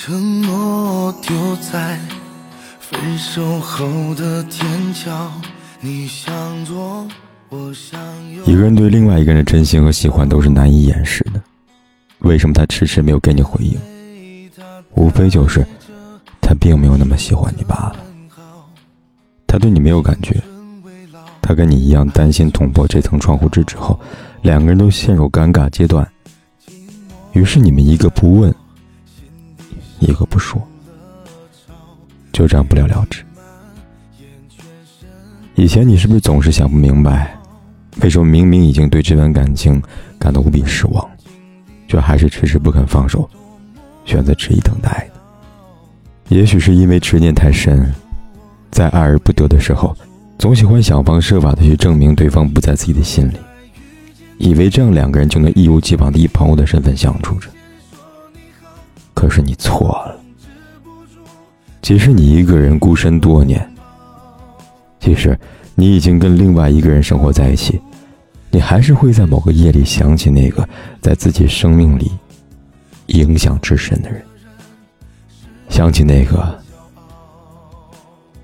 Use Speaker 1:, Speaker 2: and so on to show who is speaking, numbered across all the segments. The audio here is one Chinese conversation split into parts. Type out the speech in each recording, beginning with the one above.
Speaker 1: 承诺丢在分手后的天桥，你向左，我向右。
Speaker 2: 一个人对另外一个人的真心和喜欢都是难以掩饰的，为什么他迟迟没有给你回应？无非就是他并没有那么喜欢你罢了。他对你没有感觉，他跟你一样担心捅破这层窗户纸之后，两个人都陷入尴尬阶段。于是你们一个不问。一个不说，就这样不了了之。以前你是不是总是想不明白，为什么明明已经对这段感情感到无比失望，却还是迟迟不肯放手，选择执意等待？也许是因为执念太深，在爱而不得的时候，总喜欢想方设法的去证明对方不在自己的心里，以为这样两个人就能一如既往的以朋友的身份相处着。可是你错了。即使你一个人孤身多年，即使你已经跟另外一个人生活在一起，你还是会在某个夜里想起那个在自己生命里影响至深的人，想起那个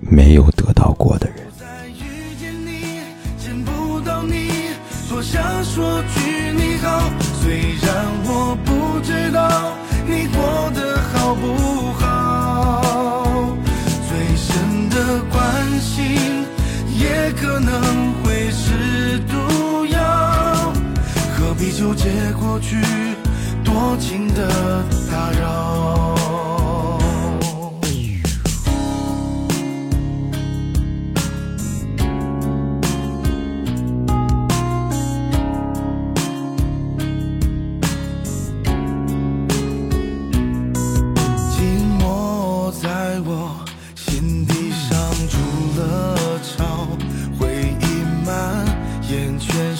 Speaker 2: 没有得到过的人。
Speaker 1: 虽然我不知道。些过去多情的打扰寂寞在我心底上筑了巢回忆蔓延全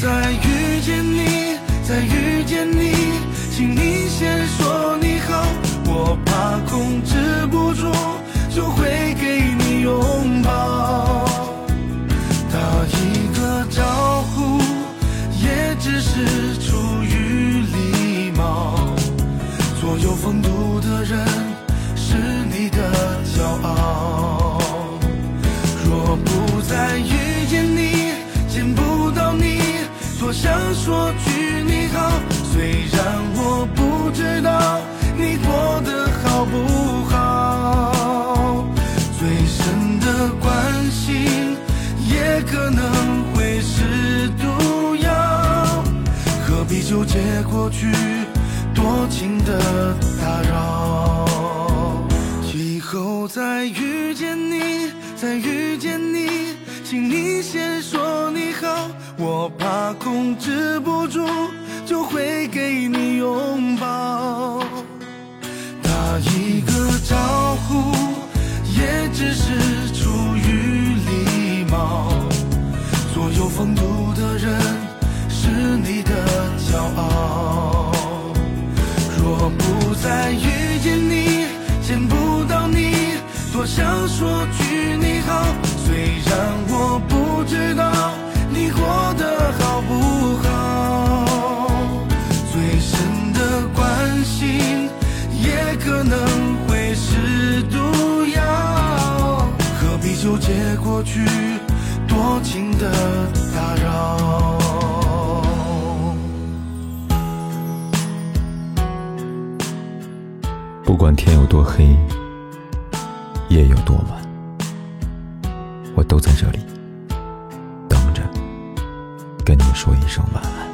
Speaker 1: 再遇见你，再遇见你，请你先说你好，我怕控制不住就会给你拥抱。打一个招呼，也只是出于礼貌，所有风度。说句你好，虽然我不知道你过得好不好，最深的关心也可能会是毒药，何必纠结过去多情的打扰？以后再遇见你，再遇见你，请你先说好。我怕控制不住，就会给你拥抱。打一个招呼，也只是出于礼貌。所有风度的人，是你的骄傲。若不再遇见你，见不到你，多想说句你好。过去多情的打扰？
Speaker 2: 不管天有多黑，夜有多晚，我都在这里等着。跟你说一声晚安。